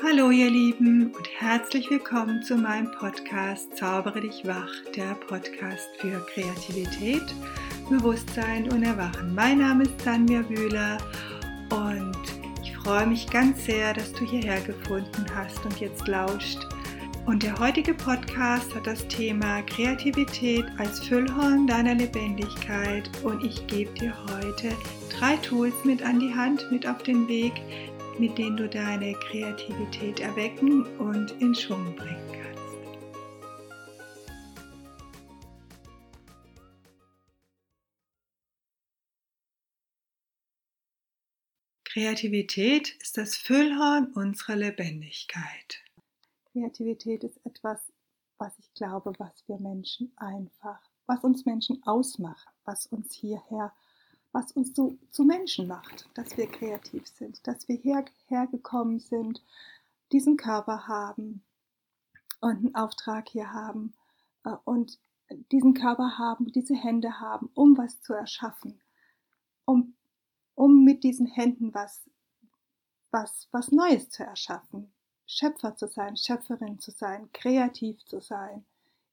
Hallo ihr Lieben und herzlich willkommen zu meinem Podcast Zaubere dich wach, der Podcast für Kreativität, Bewusstsein und Erwachen. Mein Name ist Tanja Bühler und ich freue mich ganz sehr, dass du hierher gefunden hast und jetzt lauscht. Und der heutige Podcast hat das Thema Kreativität als Füllhorn deiner Lebendigkeit und ich gebe dir heute drei Tools mit an die Hand, mit auf den Weg, mit denen du deine Kreativität erwecken und in Schwung bringen kannst. Kreativität ist das Füllhorn unserer Lebendigkeit. Kreativität ist etwas, was ich glaube, was wir Menschen einfach, was uns Menschen ausmacht, was uns hierher was uns so zu Menschen macht, dass wir kreativ sind, dass wir hergekommen sind, diesen Körper haben und einen Auftrag hier haben äh, und diesen Körper haben, diese Hände haben, um was zu erschaffen, um, um mit diesen Händen was, was, was Neues zu erschaffen, Schöpfer zu sein, Schöpferin zu sein, kreativ zu sein,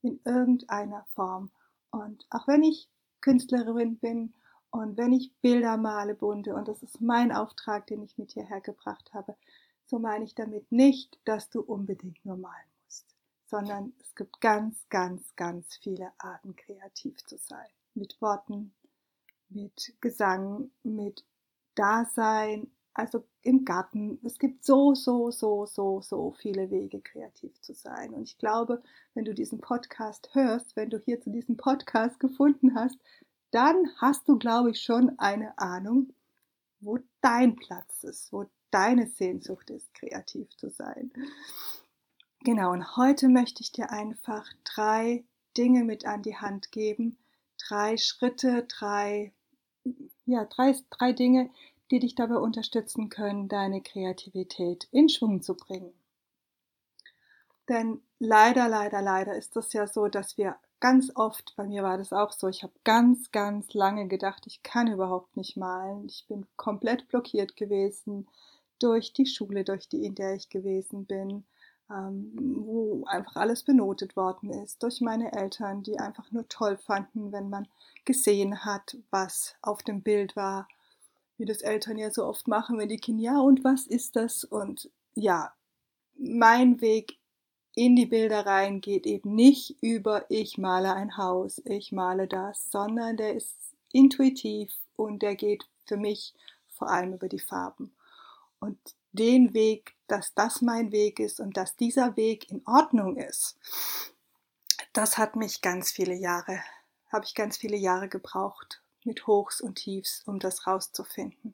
in irgendeiner Form. Und auch wenn ich Künstlerin bin und wenn ich Bilder male, bunte, und das ist mein Auftrag, den ich mit hierher gebracht habe, so meine ich damit nicht, dass du unbedingt nur malen musst, sondern es gibt ganz, ganz, ganz viele Arten, kreativ zu sein. Mit Worten, mit Gesang, mit Dasein, also im Garten. Es gibt so, so, so, so, so viele Wege, kreativ zu sein. Und ich glaube, wenn du diesen Podcast hörst, wenn du hier zu diesem Podcast gefunden hast, dann hast du, glaube ich, schon eine Ahnung, wo dein Platz ist, wo deine Sehnsucht ist, kreativ zu sein. Genau, und heute möchte ich dir einfach drei Dinge mit an die Hand geben, drei Schritte, drei, ja, drei, drei Dinge, die dich dabei unterstützen können, deine Kreativität in Schwung zu bringen. Denn leider, leider, leider ist es ja so, dass wir ganz oft, bei mir war das auch so, ich habe ganz, ganz lange gedacht, ich kann überhaupt nicht malen. Ich bin komplett blockiert gewesen durch die Schule, durch die, in der ich gewesen bin, ähm, wo einfach alles benotet worden ist, durch meine Eltern, die einfach nur toll fanden, wenn man gesehen hat, was auf dem Bild war, wie das Eltern ja so oft machen, wenn die Kinder, ja, und was ist das? Und ja, mein Weg in die Bilder rein geht eben nicht über ich male ein Haus, ich male das, sondern der ist intuitiv und der geht für mich vor allem über die Farben. Und den Weg, dass das mein Weg ist und dass dieser Weg in Ordnung ist, das hat mich ganz viele Jahre, habe ich ganz viele Jahre gebraucht, mit Hochs und Tiefs, um das rauszufinden.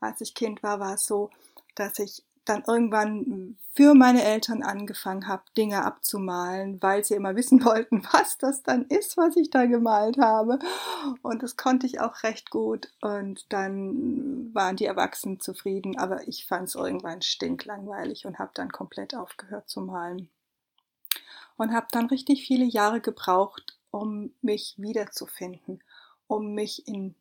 Als ich Kind war, war es so, dass ich dann irgendwann für meine Eltern angefangen habe, Dinge abzumalen, weil sie immer wissen wollten, was das dann ist, was ich da gemalt habe. Und das konnte ich auch recht gut. Und dann waren die Erwachsenen zufrieden, aber ich fand es irgendwann stinklangweilig und habe dann komplett aufgehört zu malen. Und habe dann richtig viele Jahre gebraucht, um mich wiederzufinden, um mich in,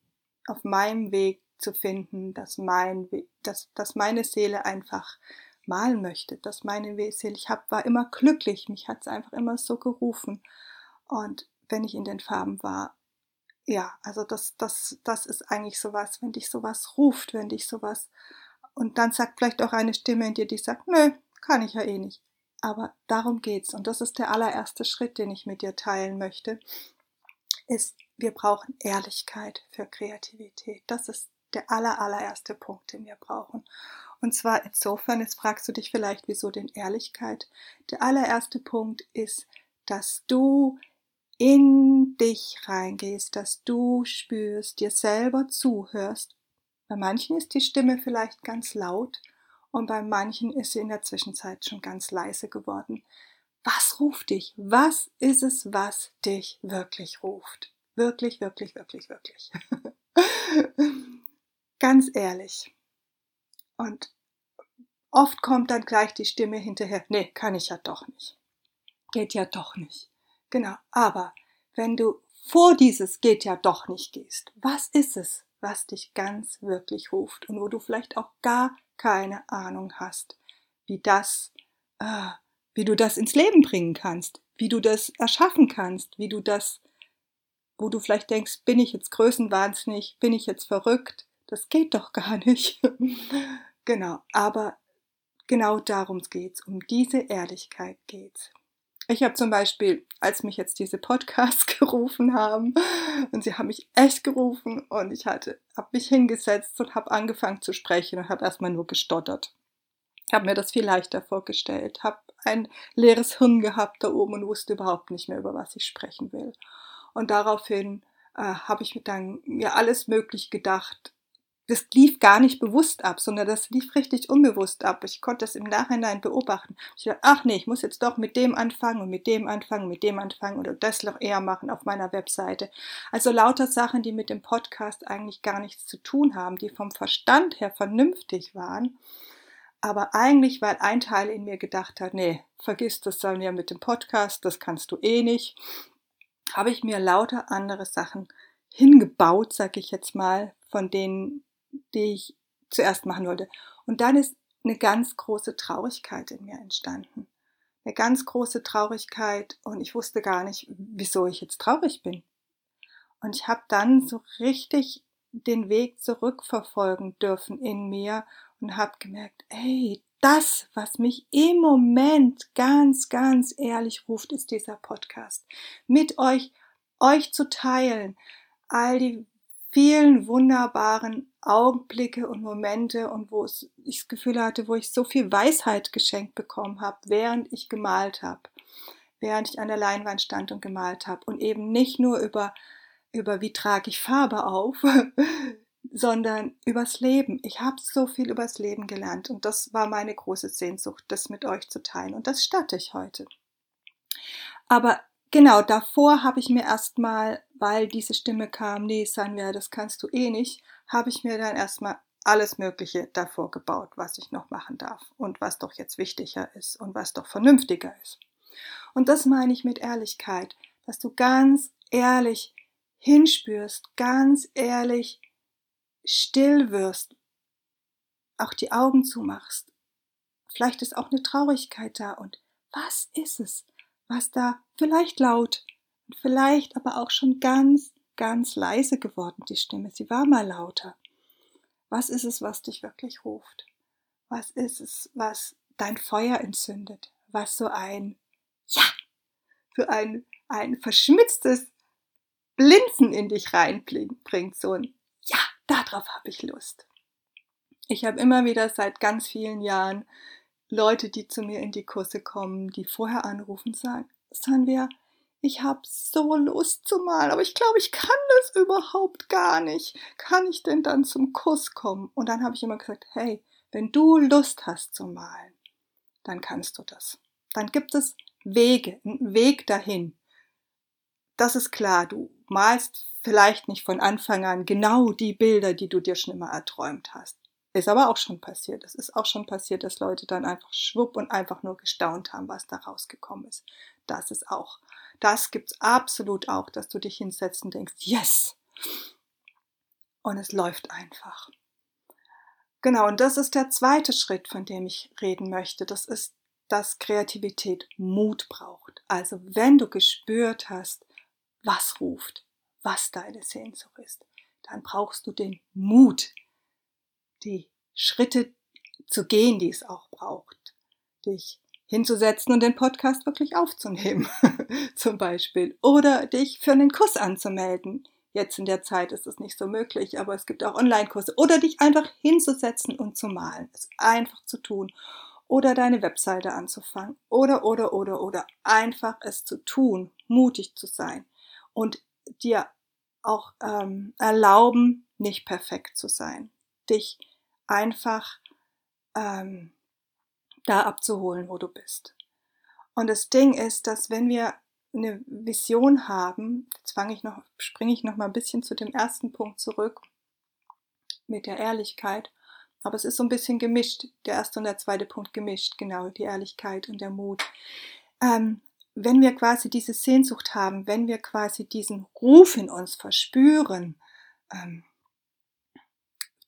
auf meinem Weg zu finden, dass, mein, dass, dass meine Seele einfach malen möchte, dass meine Seele, ich hab, war immer glücklich, mich hat es einfach immer so gerufen. Und wenn ich in den Farben war, ja, also das, das, das ist eigentlich sowas, wenn dich sowas ruft, wenn dich sowas, und dann sagt vielleicht auch eine Stimme in dir, die sagt, nö, kann ich ja eh nicht. Aber darum geht's. Und das ist der allererste Schritt, den ich mit dir teilen möchte, ist, wir brauchen Ehrlichkeit für Kreativität. Das ist der aller, allererste Punkt, den wir brauchen. Und zwar insofern, jetzt fragst du dich vielleicht, wieso denn Ehrlichkeit? Der allererste Punkt ist, dass du in dich reingehst, dass du spürst, dir selber zuhörst. Bei manchen ist die Stimme vielleicht ganz laut und bei manchen ist sie in der Zwischenzeit schon ganz leise geworden. Was ruft dich? Was ist es, was dich wirklich ruft? Wirklich, wirklich, wirklich, wirklich. Ganz ehrlich. Und oft kommt dann gleich die Stimme hinterher, nee, kann ich ja doch nicht. Geht ja doch nicht. Genau. Aber wenn du vor dieses geht ja doch nicht gehst, was ist es, was dich ganz wirklich ruft und wo du vielleicht auch gar keine Ahnung hast, wie das, äh, wie du das ins Leben bringen kannst, wie du das erschaffen kannst, wie du das, wo du vielleicht denkst, bin ich jetzt größenwahnsinnig, bin ich jetzt verrückt, das geht doch gar nicht. genau, aber genau darum geht's, um diese Ehrlichkeit geht's. Ich habe zum Beispiel, als mich jetzt diese Podcasts gerufen haben, und sie haben mich echt gerufen und ich hatte, habe mich hingesetzt und habe angefangen zu sprechen und habe erstmal nur gestottert. Habe mir das viel leichter vorgestellt, habe ein leeres Hirn gehabt da oben und wusste überhaupt nicht mehr, über was ich sprechen will. Und daraufhin äh, habe ich mir dann mir alles möglich gedacht, das lief gar nicht bewusst ab, sondern das lief richtig unbewusst ab. Ich konnte das im Nachhinein beobachten. Ich dachte, ach nee, ich muss jetzt doch mit dem anfangen und mit dem anfangen, mit dem anfangen oder das noch eher machen auf meiner Webseite. Also lauter Sachen, die mit dem Podcast eigentlich gar nichts zu tun haben, die vom Verstand her vernünftig waren. Aber eigentlich, weil ein Teil in mir gedacht hat, nee, vergiss das dann ja mit dem Podcast, das kannst du eh nicht, habe ich mir lauter andere Sachen hingebaut, sag ich jetzt mal, von denen die ich zuerst machen wollte. Und dann ist eine ganz große Traurigkeit in mir entstanden. Eine ganz große Traurigkeit und ich wusste gar nicht, wieso ich jetzt traurig bin. Und ich habe dann so richtig den Weg zurückverfolgen dürfen in mir und habe gemerkt, hey, das, was mich im Moment ganz, ganz ehrlich ruft, ist dieser Podcast. Mit euch, euch zu teilen, all die vielen wunderbaren Augenblicke und Momente und wo ich das Gefühl hatte, wo ich so viel Weisheit geschenkt bekommen habe, während ich gemalt habe, während ich an der Leinwand stand und gemalt habe und eben nicht nur über über wie trage ich Farbe auf, sondern übers Leben. Ich habe so viel übers Leben gelernt und das war meine große Sehnsucht, das mit euch zu teilen und das statte ich heute. Aber genau, davor habe ich mir erstmal, weil diese Stimme kam, nee, Sanja, das kannst du eh nicht, habe ich mir dann erstmal alles Mögliche davor gebaut, was ich noch machen darf und was doch jetzt wichtiger ist und was doch vernünftiger ist. Und das meine ich mit Ehrlichkeit, dass du ganz ehrlich hinspürst, ganz ehrlich still wirst, auch die Augen zumachst. Vielleicht ist auch eine Traurigkeit da und was ist es? was da vielleicht laut und vielleicht aber auch schon ganz, ganz leise geworden, die Stimme. Sie war mal lauter. Was ist es, was dich wirklich ruft? Was ist es, was dein Feuer entzündet? Was so ein Ja, so ein, ein verschmitztes Blinzen in dich reinbringt, so ein Ja, darauf habe ich Lust. Ich habe immer wieder seit ganz vielen Jahren Leute, die zu mir in die Kurse kommen, die vorher anrufen und sagen, Sanvia, ich habe so Lust zu malen, aber ich glaube, ich kann das überhaupt gar nicht. Kann ich denn dann zum Kurs kommen? Und dann habe ich immer gesagt, hey, wenn du Lust hast zu malen, dann kannst du das. Dann gibt es Wege, einen Weg dahin. Das ist klar, du malst vielleicht nicht von Anfang an genau die Bilder, die du dir schon immer erträumt hast. Ist aber auch schon passiert. Es ist auch schon passiert, dass Leute dann einfach schwupp und einfach nur gestaunt haben, was da rausgekommen ist. Das ist auch. Das gibt's absolut auch, dass du dich hinsetzt und denkst, yes! Und es läuft einfach. Genau, und das ist der zweite Schritt, von dem ich reden möchte. Das ist, dass Kreativität Mut braucht. Also wenn du gespürt hast, was ruft, was deine Sehnsucht ist, dann brauchst du den Mut, die Schritte zu gehen, die es auch braucht. Dich hinzusetzen und den Podcast wirklich aufzunehmen, zum Beispiel. Oder dich für einen Kurs anzumelden. Jetzt in der Zeit ist es nicht so möglich, aber es gibt auch Online-Kurse. Oder dich einfach hinzusetzen und zu malen. Es einfach zu tun. Oder deine Webseite anzufangen. Oder, oder, oder, oder. Einfach es zu tun. Mutig zu sein. Und dir auch ähm, erlauben, nicht perfekt zu sein. Dich einfach ähm, da abzuholen, wo du bist. Und das Ding ist, dass wenn wir eine Vision haben, jetzt fange ich noch, springe ich noch mal ein bisschen zu dem ersten Punkt zurück mit der Ehrlichkeit. Aber es ist so ein bisschen gemischt, der erste und der zweite Punkt gemischt, genau, die Ehrlichkeit und der Mut. Ähm, wenn wir quasi diese Sehnsucht haben, wenn wir quasi diesen Ruf in uns verspüren, ähm,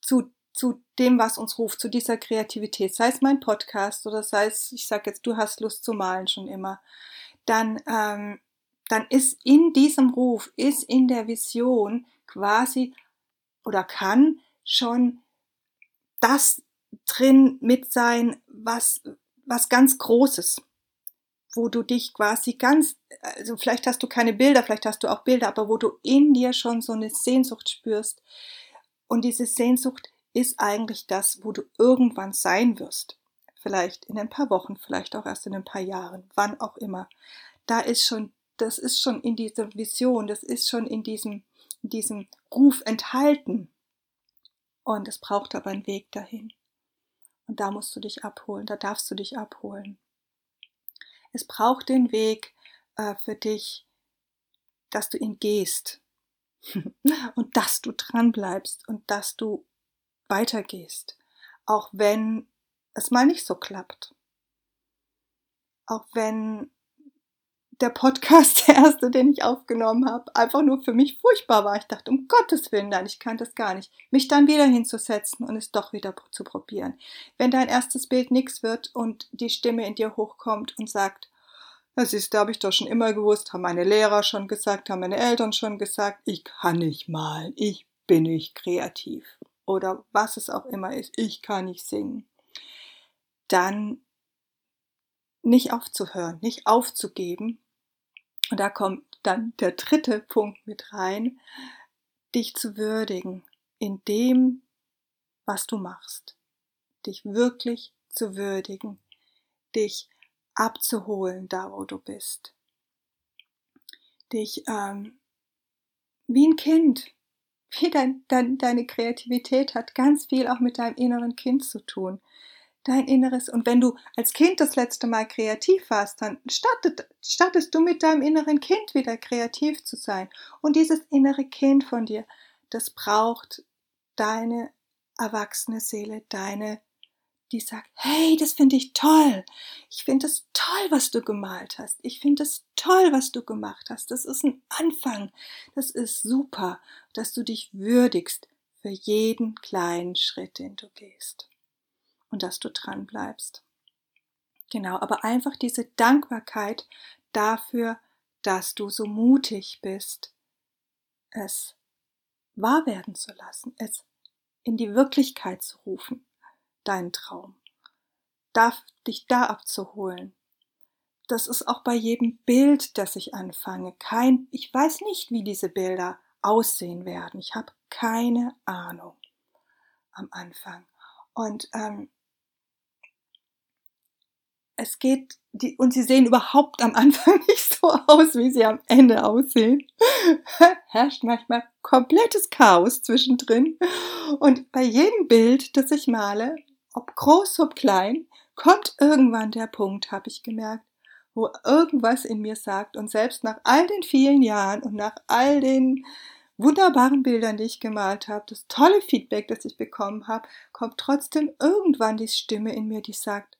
zu zu dem, was uns ruft, zu dieser Kreativität, sei es mein Podcast oder sei es, ich sage jetzt, du hast Lust zu malen schon immer, dann, ähm, dann ist in diesem Ruf, ist in der Vision quasi oder kann schon das drin mit sein, was, was ganz Großes, wo du dich quasi ganz, also vielleicht hast du keine Bilder, vielleicht hast du auch Bilder, aber wo du in dir schon so eine Sehnsucht spürst. Und diese Sehnsucht ist eigentlich das, wo du irgendwann sein wirst. Vielleicht in ein paar Wochen, vielleicht auch erst in ein paar Jahren, wann auch immer. Da ist schon, das ist schon in dieser Vision, das ist schon in diesem, in diesem Ruf enthalten. Und es braucht aber einen Weg dahin. Und da musst du dich abholen, da darfst du dich abholen. Es braucht den Weg äh, für dich, dass du ihn gehst und dass du dran bleibst und dass du weitergehst, auch wenn es mal nicht so klappt. Auch wenn der Podcast, der erste, den ich aufgenommen habe, einfach nur für mich furchtbar war. Ich dachte, um Gottes Willen, nein, ich kann das gar nicht. Mich dann wieder hinzusetzen und es doch wieder zu probieren. Wenn dein erstes Bild nichts wird und die Stimme in dir hochkommt und sagt, das ist, da habe ich doch schon immer gewusst, haben meine Lehrer schon gesagt, haben meine Eltern schon gesagt, ich kann nicht malen, ich bin nicht kreativ oder was es auch immer ist, ich kann nicht singen, dann nicht aufzuhören, nicht aufzugeben, und da kommt dann der dritte Punkt mit rein, dich zu würdigen in dem, was du machst. Dich wirklich zu würdigen, dich abzuholen, da wo du bist. Dich ähm, wie ein Kind, wie dein, dein, deine Kreativität hat ganz viel auch mit deinem inneren Kind zu tun dein Inneres. Und wenn du als Kind das letzte Mal kreativ warst, dann startet, startest du mit deinem inneren Kind wieder kreativ zu sein. Und dieses innere Kind von dir, das braucht deine erwachsene Seele, deine, die sagt, hey, das finde ich toll. Ich finde es toll, was du gemalt hast. Ich finde es toll, was du gemacht hast. Das ist ein Anfang. Das ist super, dass du dich würdigst für jeden kleinen Schritt, den du gehst und dass du dran bleibst. Genau, aber einfach diese Dankbarkeit dafür, dass du so mutig bist, es wahr werden zu lassen, es in die Wirklichkeit zu rufen, deinen Traum, darf dich da abzuholen. Das ist auch bei jedem Bild, das ich anfange. Kein, ich weiß nicht, wie diese Bilder aussehen werden. Ich habe keine Ahnung am Anfang. Und ähm, es geht, die, und sie sehen überhaupt am Anfang nicht so aus, wie sie am Ende aussehen. Herrscht manchmal komplettes Chaos zwischendrin. Und bei jedem Bild, das ich male, ob groß, ob klein, kommt irgendwann der Punkt, habe ich gemerkt, wo irgendwas in mir sagt und selbst nach all den vielen Jahren und nach all den wunderbaren Bildern, die ich gemalt habe, das tolle Feedback, das ich bekommen habe, kommt trotzdem irgendwann die Stimme in mir, die sagt,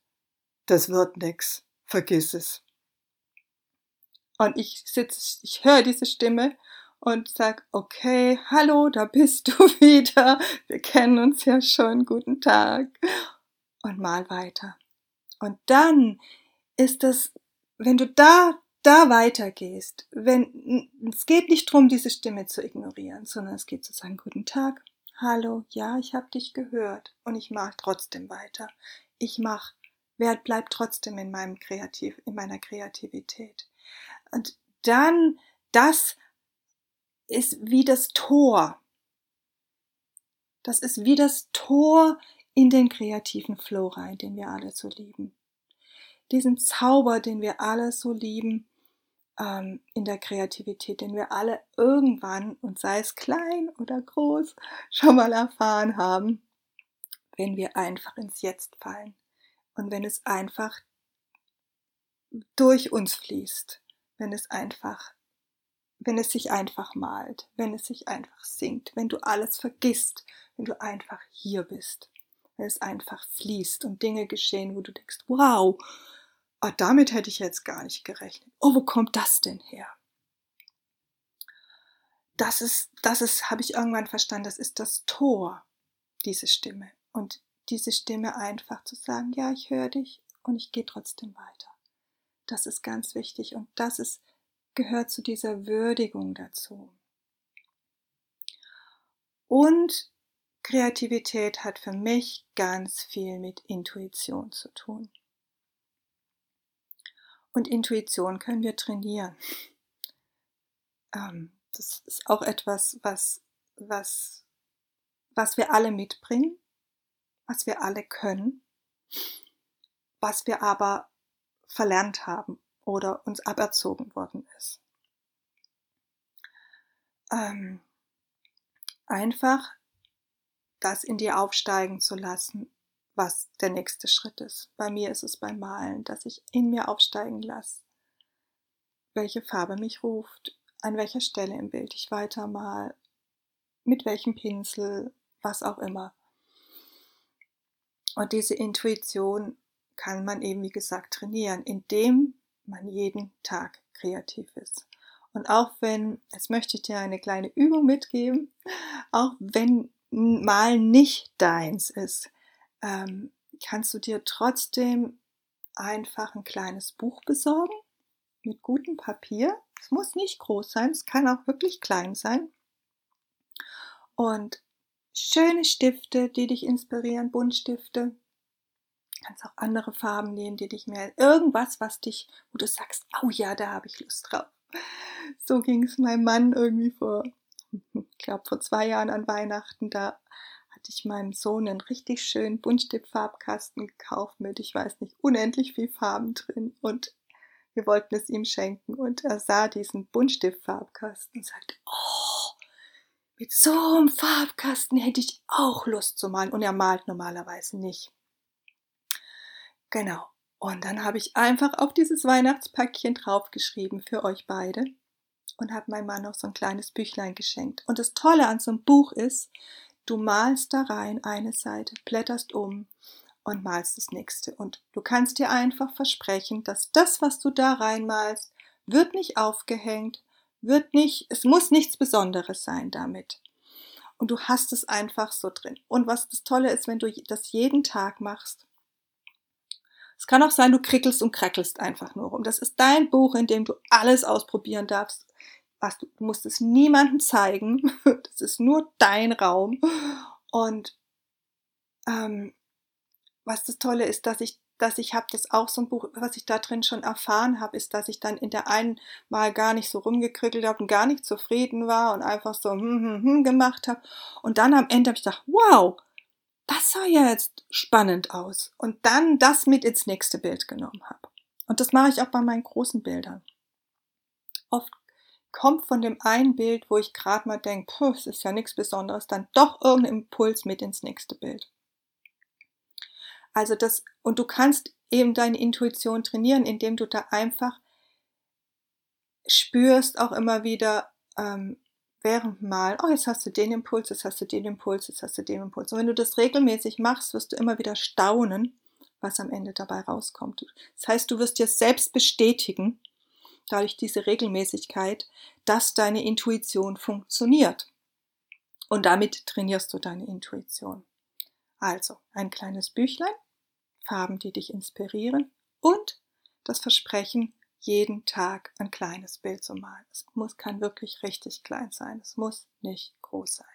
das wird nix, vergiss es. Und ich sitze, ich höre diese Stimme und sag, okay, hallo, da bist du wieder. Wir kennen uns ja schon, guten Tag. Und mal weiter. Und dann ist es, wenn du da, da weitergehst, wenn, es geht nicht darum, diese Stimme zu ignorieren, sondern es geht zu sagen, guten Tag, hallo, ja, ich habe dich gehört und ich mache trotzdem weiter. Ich mache Wer bleibt trotzdem in meinem Kreativ, in meiner Kreativität. Und dann, das ist wie das Tor. Das ist wie das Tor in den kreativen Flow rein, den wir alle so lieben. Diesen Zauber, den wir alle so lieben ähm, in der Kreativität, den wir alle irgendwann, und sei es klein oder groß, schon mal erfahren haben, wenn wir einfach ins Jetzt fallen und wenn es einfach durch uns fließt, wenn es einfach, wenn es sich einfach malt, wenn es sich einfach singt, wenn du alles vergisst, wenn du einfach hier bist, wenn es einfach fließt und Dinge geschehen, wo du denkst, wow, oh, damit hätte ich jetzt gar nicht gerechnet. Oh, wo kommt das denn her? Das ist, das ist, habe ich irgendwann verstanden, das ist das Tor diese Stimme. Und diese Stimme einfach zu sagen, ja, ich höre dich und ich gehe trotzdem weiter. Das ist ganz wichtig und das ist, gehört zu dieser Würdigung dazu. Und Kreativität hat für mich ganz viel mit Intuition zu tun. Und Intuition können wir trainieren. Ähm, das ist auch etwas, was, was, was wir alle mitbringen, was wir alle können, was wir aber verlernt haben oder uns aberzogen worden ist. Ähm, einfach das in dir aufsteigen zu lassen, was der nächste Schritt ist. Bei mir ist es beim Malen, dass ich in mir aufsteigen lasse, welche Farbe mich ruft, an welcher Stelle im Bild ich weitermal, mit welchem Pinsel, was auch immer. Und diese Intuition kann man eben, wie gesagt, trainieren, indem man jeden Tag kreativ ist. Und auch wenn, jetzt möchte ich dir eine kleine Übung mitgeben, auch wenn mal nicht deins ist, ähm, kannst du dir trotzdem einfach ein kleines Buch besorgen mit gutem Papier. Es muss nicht groß sein, es kann auch wirklich klein sein. Und schöne Stifte, die dich inspirieren, Buntstifte, kannst auch andere Farben nehmen, die dich mehr, irgendwas, was dich, wo du sagst, oh ja, da habe ich Lust drauf. So ging es meinem Mann irgendwie vor, ich glaube vor zwei Jahren an Weihnachten, da hatte ich meinem Sohn einen richtig schönen Buntstiftfarbkasten gekauft mit, ich weiß nicht, unendlich viel Farben drin und wir wollten es ihm schenken und er sah diesen Buntstiftfarbkasten und sagte, oh, mit so einem Farbkasten hätte ich auch Lust zu malen und er malt normalerweise nicht. Genau. Und dann habe ich einfach auf dieses Weihnachtspäckchen draufgeschrieben für euch beide und habe meinem Mann noch so ein kleines Büchlein geschenkt. Und das Tolle an so einem Buch ist, du malst da rein eine Seite, blätterst um und malst das nächste. Und du kannst dir einfach versprechen, dass das, was du da reinmalst, wird nicht aufgehängt, wird nicht, es muss nichts Besonderes sein damit. Und du hast es einfach so drin. Und was das Tolle ist, wenn du das jeden Tag machst, es kann auch sein, du krickelst und krackelst einfach nur rum. Das ist dein Buch, in dem du alles ausprobieren darfst. Was du, du musst es niemandem zeigen. Das ist nur dein Raum. Und ähm, was das Tolle ist, dass ich, dass ich habe das auch so ein Buch, was ich da drin schon erfahren habe, ist, dass ich dann in der einen Mal gar nicht so rumgekrickelt habe und gar nicht zufrieden war und einfach so hm, hm, hm gemacht habe. Und dann am Ende habe ich gedacht, wow, das sah ja jetzt spannend aus. Und dann das mit ins nächste Bild genommen habe. Und das mache ich auch bei meinen großen Bildern. Oft kommt von dem einen Bild, wo ich gerade mal denke, es ist ja nichts Besonderes, dann doch irgendein Impuls mit ins nächste Bild. Also das, und du kannst eben deine Intuition trainieren, indem du da einfach spürst auch immer wieder, ähm, während mal, oh, jetzt hast du den Impuls, jetzt hast du den Impuls, jetzt hast du den Impuls. Und wenn du das regelmäßig machst, wirst du immer wieder staunen, was am Ende dabei rauskommt. Das heißt, du wirst dir selbst bestätigen, dadurch diese Regelmäßigkeit, dass deine Intuition funktioniert. Und damit trainierst du deine Intuition. Also, ein kleines Büchlein, Farben, die dich inspirieren und das Versprechen, jeden Tag ein kleines Bild zu malen. Es muss, kann wirklich richtig klein sein. Es muss nicht groß sein.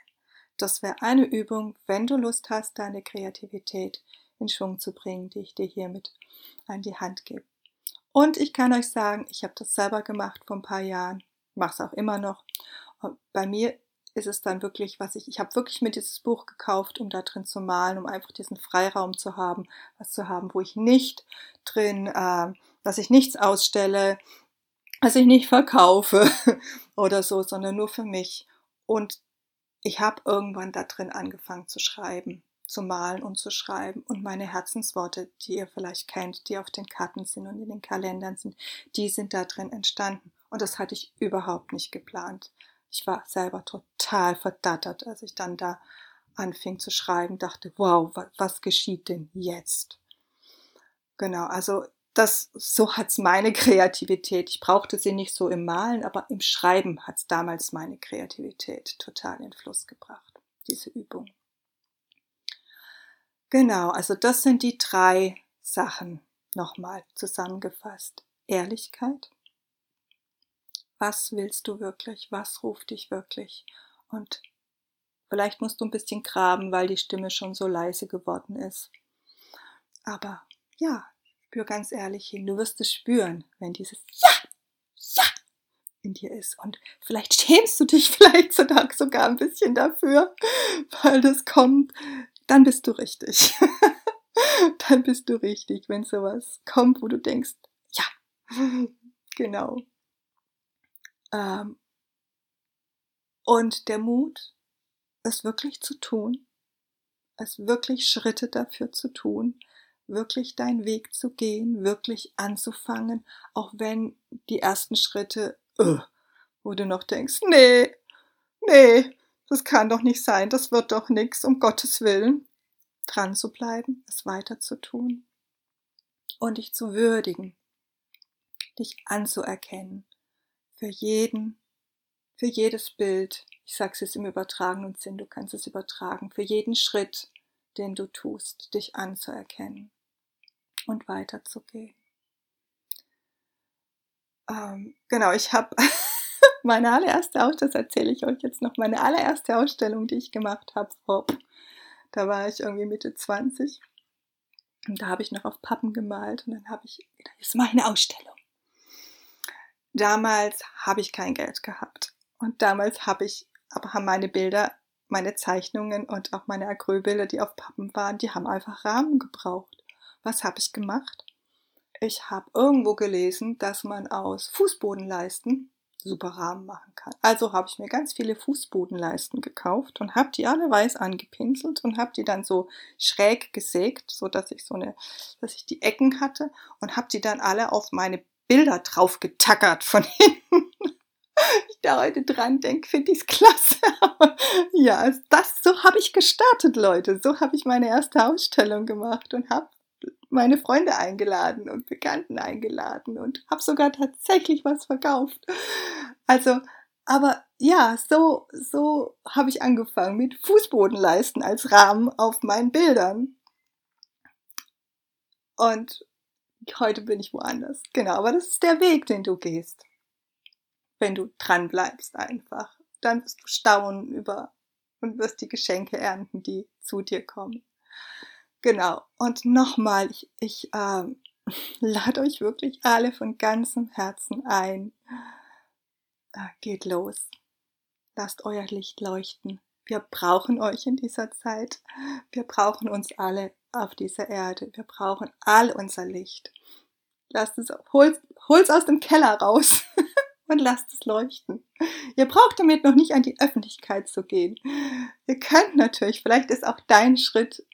Das wäre eine Übung, wenn du Lust hast, deine Kreativität in Schwung zu bringen, die ich dir hiermit an die Hand gebe. Und ich kann euch sagen, ich habe das selber gemacht vor ein paar Jahren, mache es auch immer noch. Bei mir ist es dann wirklich, was ich, ich habe wirklich mir dieses Buch gekauft, um da drin zu malen, um einfach diesen Freiraum zu haben, was zu haben, wo ich nicht drin äh, dass ich nichts ausstelle, dass ich nicht verkaufe oder so, sondern nur für mich. Und ich habe irgendwann da drin angefangen zu schreiben, zu malen und zu schreiben. Und meine Herzensworte, die ihr vielleicht kennt, die auf den Karten sind und in den Kalendern sind, die sind da drin entstanden. Und das hatte ich überhaupt nicht geplant. Ich war selber total verdattert, als ich dann da anfing zu schreiben, dachte, wow, was, geschieht denn jetzt? Genau, also das, so hat's meine Kreativität. Ich brauchte sie nicht so im Malen, aber im Schreiben hat's damals meine Kreativität total in Fluss gebracht, diese Übung. Genau, also das sind die drei Sachen nochmal zusammengefasst. Ehrlichkeit. Was willst du wirklich? Was ruft dich wirklich? Und vielleicht musst du ein bisschen graben, weil die Stimme schon so leise geworden ist. Aber ja, spür ganz ehrlich hin. Du wirst es spüren, wenn dieses Ja, Ja in dir ist. Und vielleicht schämst du dich vielleicht sogar ein bisschen dafür, weil das kommt. Dann bist du richtig. dann bist du richtig, wenn sowas kommt, wo du denkst, ja, genau. Ähm, und der Mut, es wirklich zu tun, es wirklich Schritte dafür zu tun, wirklich deinen Weg zu gehen, wirklich anzufangen, auch wenn die ersten Schritte, uh, wo du noch denkst, nee, nee, das kann doch nicht sein, das wird doch nichts, um Gottes Willen, dran zu bleiben, es weiter zu tun und dich zu würdigen, dich anzuerkennen für jeden, für jedes Bild, ich sage es jetzt im übertragenen Sinn, du kannst es übertragen, für jeden Schritt, den du tust, dich anzuerkennen und weiterzugehen. Ähm, genau, ich habe meine allererste Ausstellung, das erzähle ich euch jetzt noch, meine allererste Ausstellung, die ich gemacht habe, da war ich irgendwie Mitte 20 und da habe ich noch auf Pappen gemalt und dann habe ich das ist meine Ausstellung. Damals habe ich kein Geld gehabt und damals habe ich, aber haben meine Bilder, meine Zeichnungen und auch meine Acrylbilder, die auf Pappen waren, die haben einfach Rahmen gebraucht. Was habe ich gemacht? Ich habe irgendwo gelesen, dass man aus Fußbodenleisten super Rahmen machen kann. Also habe ich mir ganz viele Fußbodenleisten gekauft und habe die alle weiß angepinselt und habe die dann so schräg gesägt, so dass ich so eine, dass ich die Ecken hatte und habe die dann alle auf meine Bilder drauf getackert von hinten. ich da heute dran denke, finde ich es klasse. ja, das so habe ich gestartet, Leute. So habe ich meine erste Ausstellung gemacht und habe meine Freunde eingeladen und Bekannten eingeladen und habe sogar tatsächlich was verkauft. Also, aber ja, so, so habe ich angefangen mit Fußbodenleisten als Rahmen auf meinen Bildern. Und heute bin ich woanders. Genau, aber das ist der Weg, den du gehst. Wenn du dran bleibst einfach. Dann wirst du staunen über und wirst die Geschenke ernten, die zu dir kommen. Genau. Und nochmal, ich, ich äh, lade euch wirklich alle von ganzem Herzen ein. Äh, geht los. Lasst euer Licht leuchten. Wir brauchen euch in dieser Zeit. Wir brauchen uns alle auf dieser Erde. Wir brauchen all unser Licht. Lasst es, holt, holt's aus dem Keller raus und lasst es leuchten. Ihr braucht damit noch nicht an die Öffentlichkeit zu gehen. Ihr könnt natürlich, vielleicht ist auch dein Schritt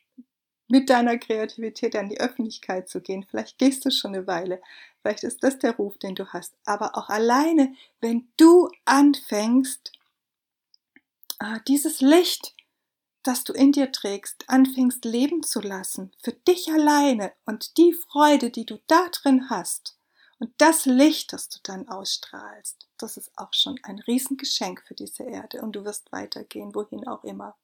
mit deiner Kreativität an die Öffentlichkeit zu gehen. Vielleicht gehst du schon eine Weile. Vielleicht ist das der Ruf, den du hast. Aber auch alleine, wenn du anfängst, ah, dieses Licht, das du in dir trägst, anfängst leben zu lassen, für dich alleine und die Freude, die du da drin hast und das Licht, das du dann ausstrahlst, das ist auch schon ein Riesengeschenk für diese Erde und du wirst weitergehen, wohin auch immer.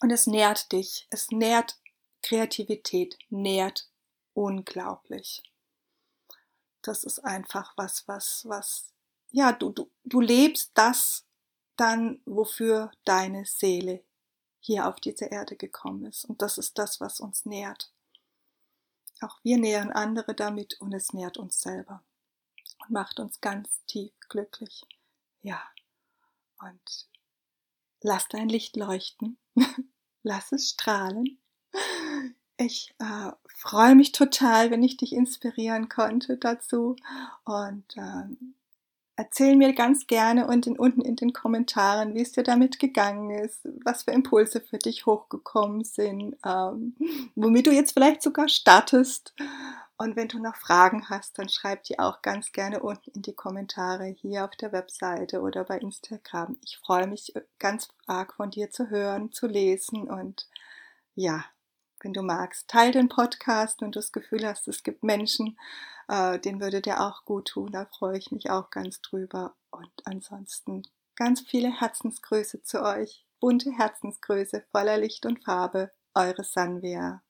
Und es nährt dich, es nährt Kreativität, nährt unglaublich. Das ist einfach was, was, was, ja, du, du, du lebst das dann, wofür deine Seele hier auf diese Erde gekommen ist. Und das ist das, was uns nährt. Auch wir nähren andere damit und es nährt uns selber und macht uns ganz tief glücklich. Ja, und lass dein Licht leuchten lass es strahlen. Ich äh, freue mich total, wenn ich dich inspirieren konnte dazu und ähm, erzähl mir ganz gerne unten, unten in den Kommentaren, wie es dir damit gegangen ist, was für Impulse für dich hochgekommen sind, ähm, womit du jetzt vielleicht sogar startest und wenn du noch Fragen hast, dann schreib die auch ganz gerne unten in die Kommentare hier auf der Webseite oder bei Instagram. Ich freue mich äh, ganz arg von dir zu hören, zu lesen und ja, wenn du magst, teil den Podcast und du das Gefühl hast, es gibt Menschen, äh, denen würde der auch gut tun. Da freue ich mich auch ganz drüber. Und ansonsten ganz viele Herzensgrüße zu euch. Bunte Herzensgrüße voller Licht und Farbe. eure Sanvia.